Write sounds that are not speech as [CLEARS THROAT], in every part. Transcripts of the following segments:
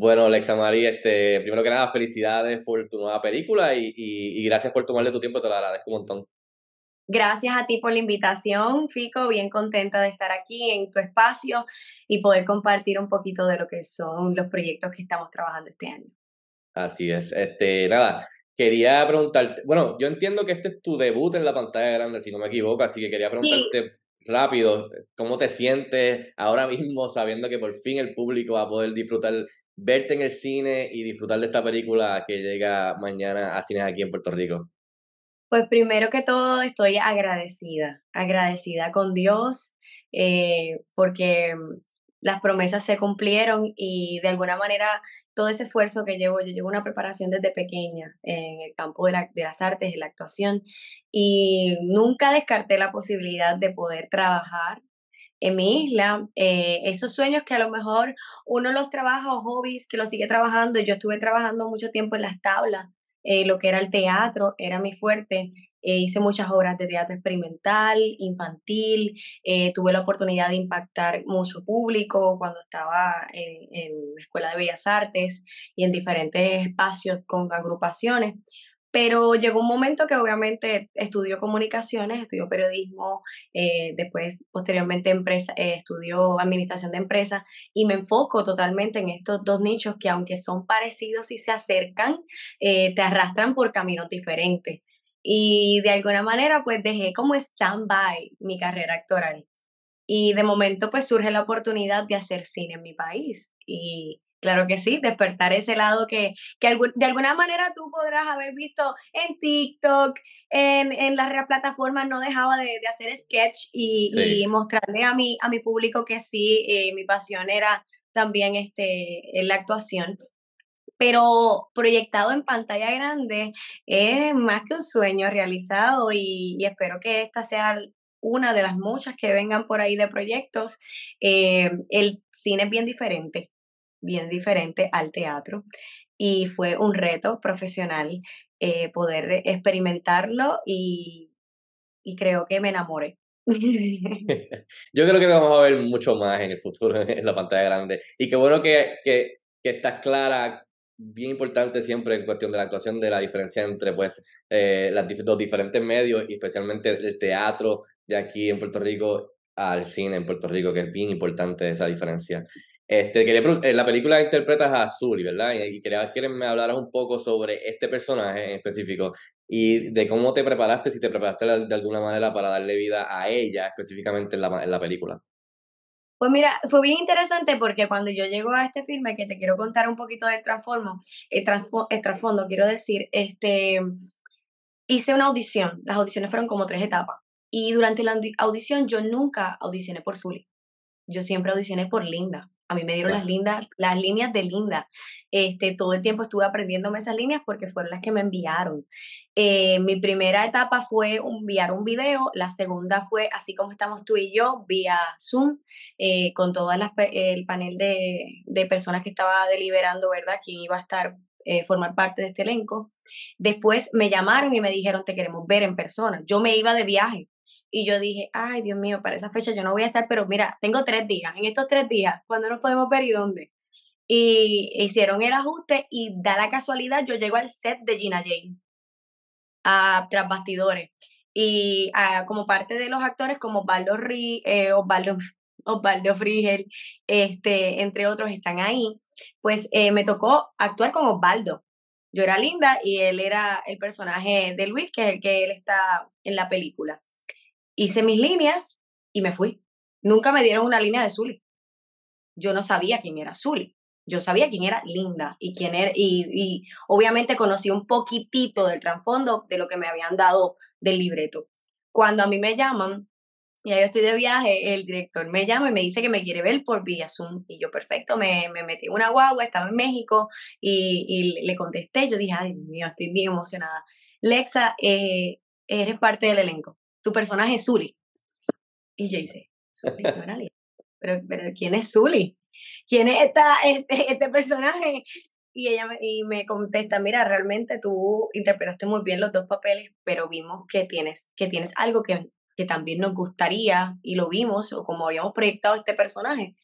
Bueno, Alexa María, este, primero que nada, felicidades por tu nueva película y, y, y gracias por tomarle tu tiempo, te lo agradezco un montón. Gracias a ti por la invitación, Fico. Bien contenta de estar aquí en tu espacio y poder compartir un poquito de lo que son los proyectos que estamos trabajando este año. Así es. Este, nada, quería preguntarte, bueno, yo entiendo que este es tu debut en la pantalla grande, si no me equivoco, así que quería preguntarte rápido, ¿cómo te sientes ahora mismo sabiendo que por fin el público va a poder disfrutar, verte en el cine y disfrutar de esta película que llega mañana a cines aquí en Puerto Rico? Pues primero que todo estoy agradecida, agradecida con Dios, eh, porque las promesas se cumplieron y de alguna manera todo ese esfuerzo que llevo, yo llevo una preparación desde pequeña en el campo de, las artes, de la actuación, y nunca descarté la posibilidad de poder trabajar en mi isla, eh, esos sueños que a lo mejor uno los trabaja o hobbies que los sigue trabajando, yo estuve trabajando mucho tiempo en las tablas eh, lo que era el teatro, era mi fuerte. Eh, hice muchas obras de teatro experimental, infantil, eh, tuve la oportunidad de impactar mucho público cuando estaba en, en la Escuela de Bellas Artes y en diferentes espacios con agrupaciones. Pero llegó un momento que obviamente estudió comunicaciones, estudió periodismo, eh, después posteriormente empresa, eh, estudió administración de empresas y me enfoco totalmente en estos dos nichos que aunque son parecidos y se acercan, eh, te arrastran por caminos diferentes. Y de alguna manera pues dejé como stand-by mi carrera actoral. Y de momento pues surge la oportunidad de hacer cine en mi país. Y Claro que sí, despertar ese lado que, que de alguna manera tú podrás haber visto en TikTok, en, en las plataformas, no dejaba de, de hacer sketch y, y, mostrarle a mi, a mi público que sí, eh, mi pasión era también este, en la actuación. Pero proyectado en pantalla grande es más que un sueño realizado y, y espero que esta sea una de las muchas que vengan por ahí de proyectos. Eh, el cine es bien diferente bien diferente al teatro y fue un reto profesional eh, poder experimentarlo y, y creo que me enamoré. [LAUGHS] [LAUGHS] Yo creo que vamos a ver mucho más en el futuro [LAUGHS] en la pantalla grande. Y qué bueno que, que, que estás clara, bien importante siempre en cuestión de la actuación, de la diferencia entre pues eh, las, los diferentes medios, y especialmente el teatro de aquí en Puerto Rico al cine en Puerto Rico, que es bien importante esa diferencia. Este, quería, en la película interpretas a Zully, ¿verdad? Y quería que me hablaras un poco sobre este personaje en específico y de cómo te preparaste, si te preparaste de alguna manera para darle vida a ella específicamente en la, en la película. Pues mira, fue bien interesante porque cuando yo llego a este filme, que te quiero contar un poquito del transformo, el, el trasfondo, quiero decir, este, hice una audición. Las audiciones fueron como tres etapas. Y durante la audición yo nunca audicioné por Zully. Yo siempre audicioné por Linda. A mí me dieron las, lindas, las líneas de Linda. Este, todo el tiempo estuve aprendiéndome esas líneas porque fueron las que me enviaron. Eh, mi primera etapa fue enviar un video, la segunda fue así como estamos tú y yo, vía Zoom, eh, con todo el panel de, de, personas que estaba deliberando, ¿verdad? Quién iba a estar, eh, formar parte de este elenco. Después me llamaron y me dijeron, te queremos ver en persona. Yo me iba de viaje, y yo dije, ay, Dios mío, para esa fecha yo no voy a estar, pero mira, tengo tres días. En estos tres días, ¿cuándo nos podemos ver y dónde? Y hicieron el ajuste y da la casualidad, yo llego al set de Gina Jane, a tras bastidores. Y como parte de los actores, como Osvaldo, eh, Osvaldo, Osvaldo Frigel, este, entre otros, están ahí, pues eh, me tocó actuar con Osvaldo. Yo era Linda y él era el personaje de Luis, que es el que él está en la película hice mis líneas y me fui. Nunca me dieron una línea de Zully. Yo no sabía quién era Zully. Yo sabía quién era Linda y quién era, y, obviamente conocí un poquitito del trasfondo de lo que me habían dado del libreto. Cuando a mí me llaman, y yo estoy de viaje, el director me llama y me dice que me quiere ver por vía Zoom. Y yo, perfecto, me, me metí en una guagua, estaba en México y, y le contesté. Yo dije, ay, Dios mío, estoy bien emocionada. Lexa, eh, eres parte del elenco tu personaje es Zully. Y yo hice, pero, pero ¿quién es Zully? ¿Quién es esta, este, este personaje? Y ella me, y me contesta, mira, realmente tú interpretaste muy bien los dos papeles, pero vimos que tienes, que tienes algo que, que también nos gustaría y lo vimos, o como habíamos proyectado este personaje,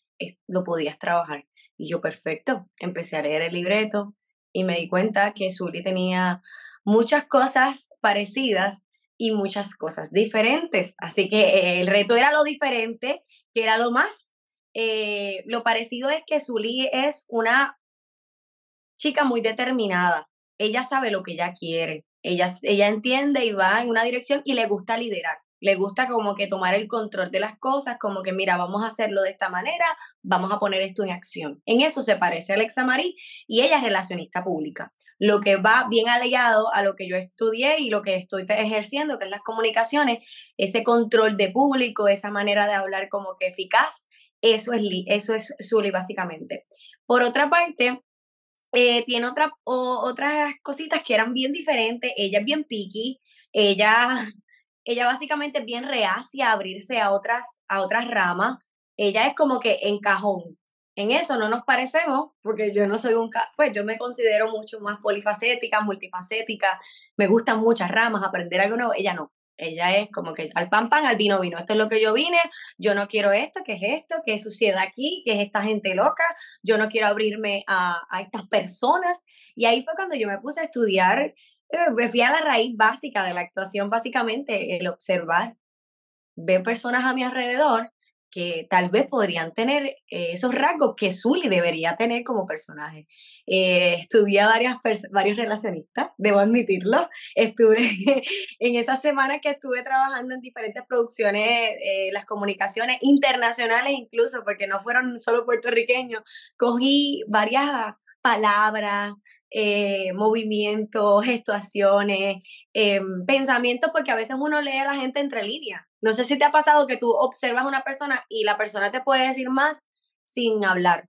lo podías trabajar. Y yo, perfecto, empecé a leer el libreto y me di cuenta que Zully tenía muchas cosas parecidas y muchas cosas diferentes. Así que eh, el reto era lo diferente, que era lo más. Eh, lo parecido es que Zully es una chica muy determinada. Ella sabe lo que ella quiere. Ella, ella entiende y va en una dirección y le gusta liderar le gusta como que tomar el control de las cosas, como que mira, vamos a hacerlo de esta manera, vamos a poner esto en acción. En eso se parece a Alexa Marí y ella es relacionista pública, lo que va bien aliado a lo que yo estudié y lo que estoy ejerciendo, que es las comunicaciones, ese control de público, esa manera de hablar como que eficaz, eso es, eso es Zully básicamente. Por otra parte, eh, tiene otra, otras cositas que eran bien diferentes, ella es bien picky, ella ella básicamente es bien reacia a abrirse a otras, a otras ramas. Ella es como que en cajón. En eso no nos parecemos, porque yo no soy un, pues yo me considero mucho más polifacética, multifacética, me gustan muchas ramas, aprender algo nuevo, ella no. Ella es como que al pan pan, al vino vino. Esto es lo que yo vine, yo no quiero esto, ¿qué es esto? ¿Qué sucede aquí? ¿Qué es esta gente loca? Yo no quiero abrirme a, a estas personas. Y ahí fue cuando yo me puse a estudiar me fui a la raíz básica de la actuación, básicamente el observar, ver personas a mi alrededor que tal vez podrían tener eh, esos rasgos que Zully debería tener como personaje. Eh, estudié a varias varios relacionistas, debo admitirlo. [LAUGHS] Estuve en esas semanas que estuve trabajando en diferentes producciones, eh, las comunicaciones internacionales incluso, porque no fueron solo puertorriqueños, cogí varias palabras, eh, movimientos, gestuaciones, eh, pensamientos, porque a veces uno lee a la gente entre líneas. No sé si te ha pasado que tú observas a una persona y la persona te puede decir más sin hablar.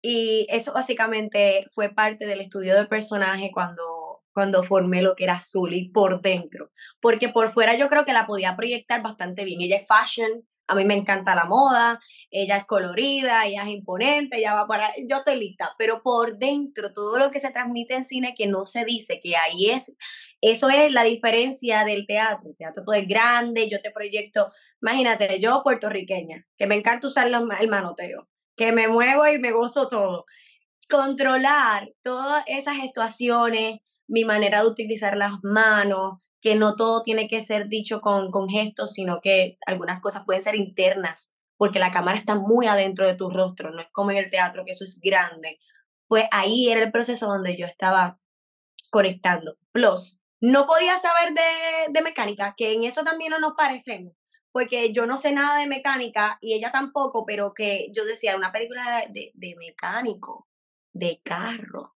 Y eso básicamente fue parte del estudio del personaje cuando, cuando formé lo que era Zully por dentro. Porque por fuera yo creo que la podía proyectar bastante bien. Ella es fashion, a mí me encanta la moda, ella es colorida, ella es imponente, ella va para, yo estoy lista, pero por dentro todo lo que se transmite en cine que no se dice, que ahí es, eso es la diferencia del teatro, el teatro todo es grande, yo te proyecto, imagínate, yo puertorriqueña, que me encanta usar el manoteo, que me muevo y me gozo todo, controlar todas esas situaciones, mi manera de utilizar las manos, que no todo tiene que ser dicho con, con gestos, sino que algunas cosas pueden ser internas, porque la cámara está muy adentro de tu rostro, no es como en el teatro, que eso es grande. Pues ahí era el proceso donde yo estaba conectando. Plus, no podía saber de, de mecánica, que en eso también no nos parecemos, porque yo no sé nada de mecánica y ella tampoco, pero que yo decía, una película de, de mecánico, de carro,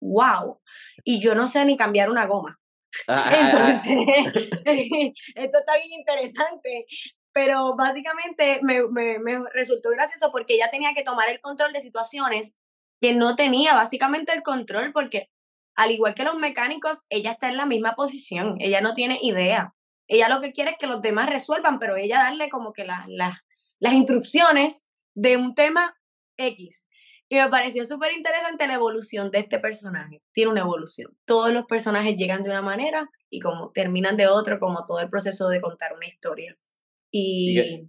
wow. Y yo no sé ni cambiar una goma. Entonces, [LAUGHS] [LAUGHS] esto está bien interesante, pero básicamente me, me, me, resultó gracioso porque ella tenía que tomar el control de situaciones que no tenía básicamente el control porque al igual que los mecánicos, ella está en la misma posición, ella no tiene idea. Ella lo que quiere es que los demás resuelvan, pero ella darle como que las, las, las instrucciones de un tema X. Y me pareció súper interesante la evolución de este personaje. Tiene una evolución. Todos los personajes llegan de una manera y como terminan de otra, como todo el proceso de contar una historia. Y...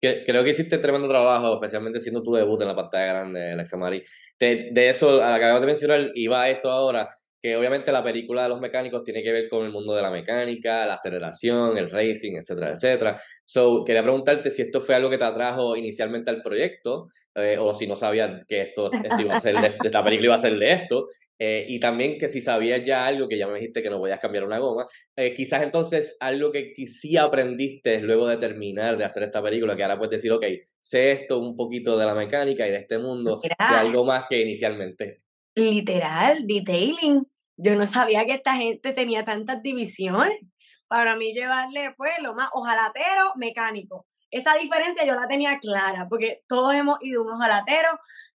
creo que hiciste tremendo trabajo, especialmente siendo tu debut en la pantalla grande, Alexa Mari. De, de eso, a la que acabas de mencionar, iba a eso ahora que obviamente la película de los mecánicos tiene que ver con el mundo de la mecánica, la aceleración, el racing, etcétera, etcétera. So, quería preguntarte si esto fue algo que te atrajo inicialmente al proyecto, eh, o si no sabías que esto, iba a ser de, esta película iba a ser de esto, eh, y también que si sabías ya algo, que ya me dijiste que no podías cambiar una goma, eh, quizás entonces algo que sí aprendiste luego de terminar de hacer esta película, que ahora puedes decir, ok, sé esto un poquito de la mecánica y de este mundo, y algo más que inicialmente. Literal, detailing yo no sabía que esta gente tenía tantas divisiones. Para mí llevarle, pues, lo más ojalatero, mecánico. Esa diferencia yo la tenía clara, porque todos hemos ido un ojalatero,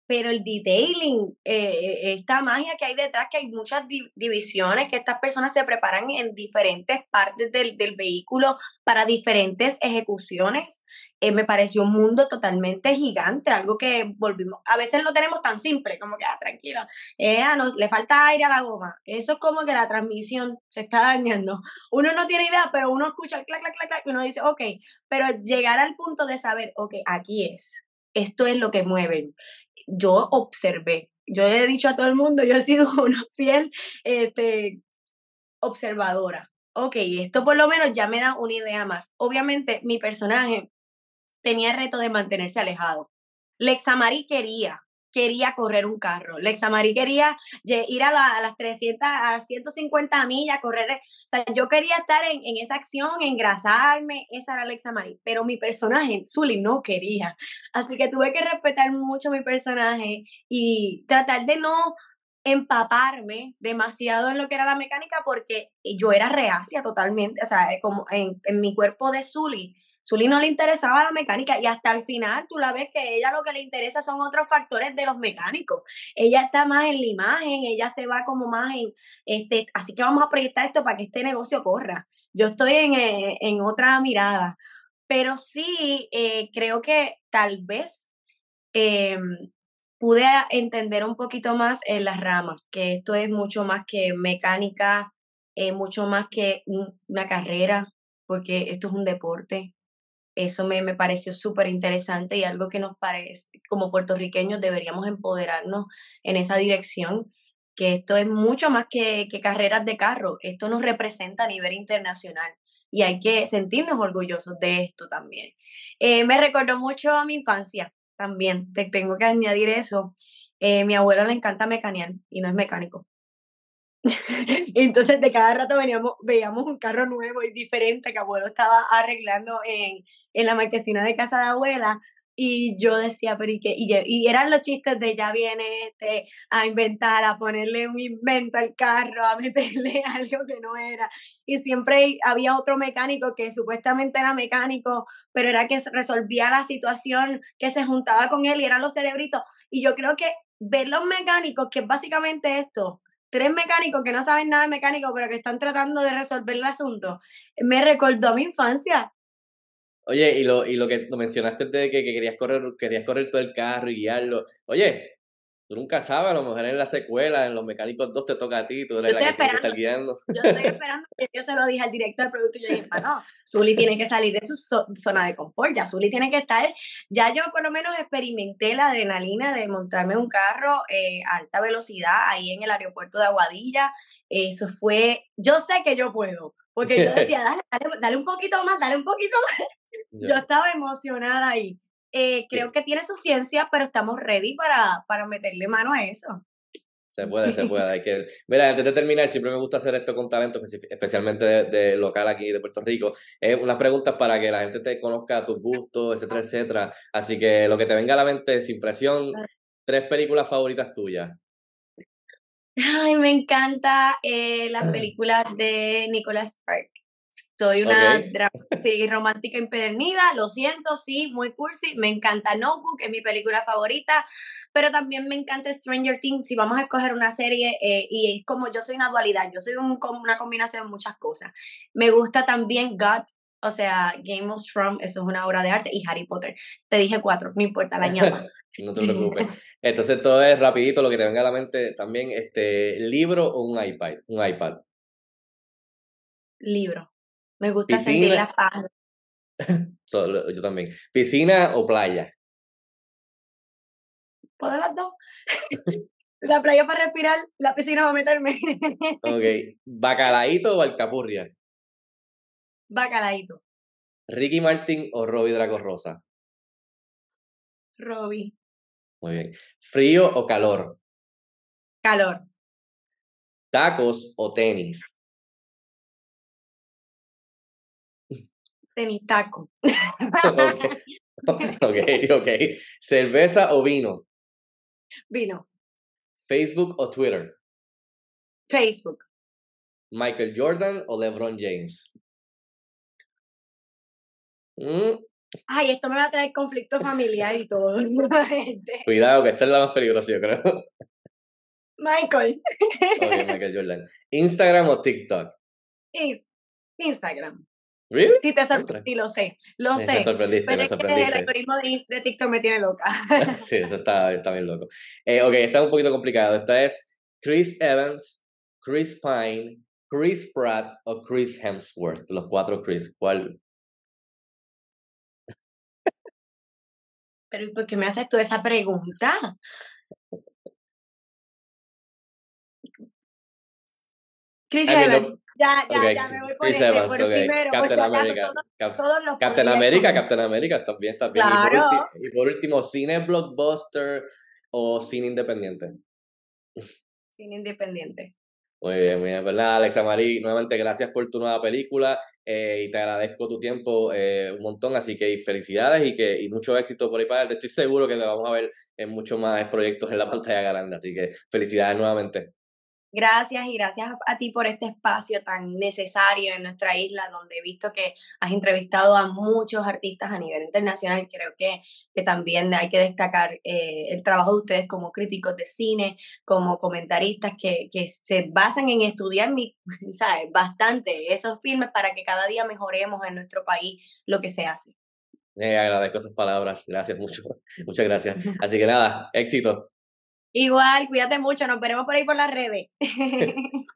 pero el detailing, eh, esta magia que hay detrás, que hay muchas divisiones, que estas personas se preparan en diferentes partes del, vehículo para diferentes ejecuciones, eh, me pareció un mundo totalmente gigante, algo que volvimos, a veces lo tenemos tan simple, como que, ah, tranquilo, eh, ah, no, le falta aire a la goma, eso es como que la transmisión se está dañando, [LAUGHS] uno no tiene idea, pero uno escucha clac, clac, clac, clac, y uno dice, ok, pero llegar al punto de saber, ok, aquí es, esto es lo que mueven, yo observé. Yo he dicho a todo el mundo, yo he sido [LAUGHS] una fiel este, observadora. Ok, esto por lo menos ya me da una idea más. Obviamente, mi personaje tenía el reto de mantenerse alejado. Lexamari quería, quería correr un carro. Lexa Marie quería ir a, las 300, a 150 millas, correr. O sea, yo quería estar en, esa acción, engrasarme. Esa era Lexa Marie. Pero mi personaje, Zully, no quería. Así que tuve que respetar mucho mi personaje y tratar de no empaparme demasiado en lo que era la mecánica porque yo era reacia totalmente, o sea, como en, en mi cuerpo de Zully Zully no le interesaba la mecánica y hasta el final tú la ves que ella lo que le interesa son otros factores de los mecánicos. Ella está más en la imagen, ella se va como más en, este, así que vamos a proyectar esto para que este negocio corra. Yo estoy en, eh, otra mirada, pero sí eh, creo que tal vez em, pude entender un poquito más en las ramas, que esto es mucho más que mecánica, eh, mucho más que una carrera, porque esto es un deporte. Eso me, me pareció súper interesante y algo que nos parece, como puertorriqueños, deberíamos empoderarnos en esa dirección, que esto es mucho más que, que carreras de carro, esto nos representa a nivel internacional y hay que sentirnos orgullosos de esto también. Eh, me recordó mucho a mi infancia también, te tengo que añadir eso. Eh, mi abuelo le encanta mecanear y no es mecánico. [LAUGHS] Entonces de cada rato veníamos, veíamos un carro nuevo y diferente que abuelo estaba arreglando en, en la marquesina de casa de abuela. Y yo decía, pero ¿y qué? Y, eran los chistes de ya viene este a inventar, a ponerle un invento al carro, a meterle [LAUGHS] algo que no era. Y siempre había otro mecánico que supuestamente era mecánico, pero era que resolvía la situación, que se juntaba con él y eran los cerebritos. Y yo creo que ver los mecánicos, que es básicamente esto, tres mecánicos que no saben nada de mecánico, pero que están tratando de resolver el asunto, me recordó a mi infancia. Oye, y lo, y lo que mencionaste de que, que, querías correr, querías correr todo el carro y guiarlo. Oye, Tú nunca sabes, a lo mejor en la secuela, en Los Mecánicos 2 te toca a ti, tú eres la que que estar guiando. Yo estoy esperando que yo se lo dije al director del producto y yo dije, no, Zully tiene que salir de su zona de confort, ya Zully tiene que estar, ya yo por lo menos experimenté la adrenalina de montarme un carro eh, a alta velocidad ahí en el aeropuerto de Aguadilla, eso fue, yo sé que yo puedo, porque yo [LAUGHS] decía, dale, dale, dale un poquito más, dale un poquito más. Yo estaba emocionada ahí. Eh, creo que tiene su ciencia, pero estamos ready para, para meterle mano a eso. Se puede, se puede. [LAUGHS] Hay que... Mira, antes de terminar, siempre me gusta hacer esto con talento, especialmente de, local aquí de Puerto Rico. Es unas preguntas para que la gente te conozca tus gustos, etcétera, etcétera. Así que lo que te venga a la mente, sin presión, tres películas favoritas tuyas. Ay, me encanta eh, las [CLEARS THROAT] películas de Nicolas Spark. Soy una sí, romántica empedernida, lo siento, sí, muy cursi. Me encanta Notebook, es mi película favorita, pero también me encanta Stranger Things. Si vamos a escoger una serie, eh, y es como yo soy una dualidad, yo soy un, una combinación de muchas cosas. Me gusta también God, o sea, Game of Thrones, eso es una obra de arte, y Harry Potter. Te dije cuatro, no importa, la ñapa. [LAUGHS] no te preocupes. [LAUGHS] Entonces todo es rapidito, lo que te venga a la mente también, este, libro o un iPad, un iPad. Libro. Me gusta sentir la paz. [LAUGHS] yo también. ¿Piscina o playa? ¿Puedo las dos? [LAUGHS] la playa para respirar, la piscina para meterme. ok. ¿Bacalaíto o alcapurria? Bacalaíto. ¿Ricky Martin o Robbie Draco Rosa? Robbie. Muy bien. ¿Frío o calor? Calor. ¿Tacos o tenis? Tenis taco. [LAUGHS] [LAUGHS] ok, ok. ¿Cerveza o vino? Vino. ¿Facebook o Twitter? Facebook. ¿Michael Jordan o LeBron James? Mm. Ay, esto me va a traer conflicto familiar y todo. [LAUGHS] Cuidado, que esta es la más peligrosa, yo creo. Michael. Michael Jordan. ¿Instagram o TikTok? Instagram. ¿Really? Sí, te sorprendí, lo sé, lo sé. Me sorprendiste, pero es sorprendiste. Que el algoritmo de, de, TikTok me tiene loca. [LAUGHS] sí, eso está, está bien loco. Eh, ok, está un poquito complicado. Esta es Chris Evans, Chris Pine, Chris Pratt o Chris Hemsworth. Los cuatro Chris. ¿Cuál? Pero ¿por qué me haces tú esa pregunta? Chris Evans. Ya, ya, ya me voy por, Evans, por el primero, Captain America. todos los Captain America, Captain America, también, está bien. Claro. Y, por último, cine blockbuster o cine independiente. Cine independiente. Muy bien, muy bien. ¿Verdad, pues Alexa Marí? Nuevamente, gracias por tu nueva película eh, y te agradezco tu tiempo eh, un montón. Así que felicidades y que y mucho éxito por ahí para Estoy seguro que te vamos a ver en muchos más proyectos en la [LAUGHS] pantalla grande. Así que felicidades nuevamente. Gracias y gracias a ti por este espacio tan necesario en nuestra isla, donde he visto que has entrevistado a muchos artistas a nivel internacional. Creo que, que también hay que destacar eh, el trabajo de ustedes como críticos de cine, como comentaristas que, que se basan en estudiar [LAUGHS] ¿sabes? bastante esos filmes para que cada día mejoremos en nuestro país lo que se hace. Eh, agradezco esas palabras, gracias mucho, [LAUGHS] muchas gracias. [LAUGHS] Así que nada, éxito. Igual, cuídate mucho, nos veremos por ahí por las redes. [LAUGHS]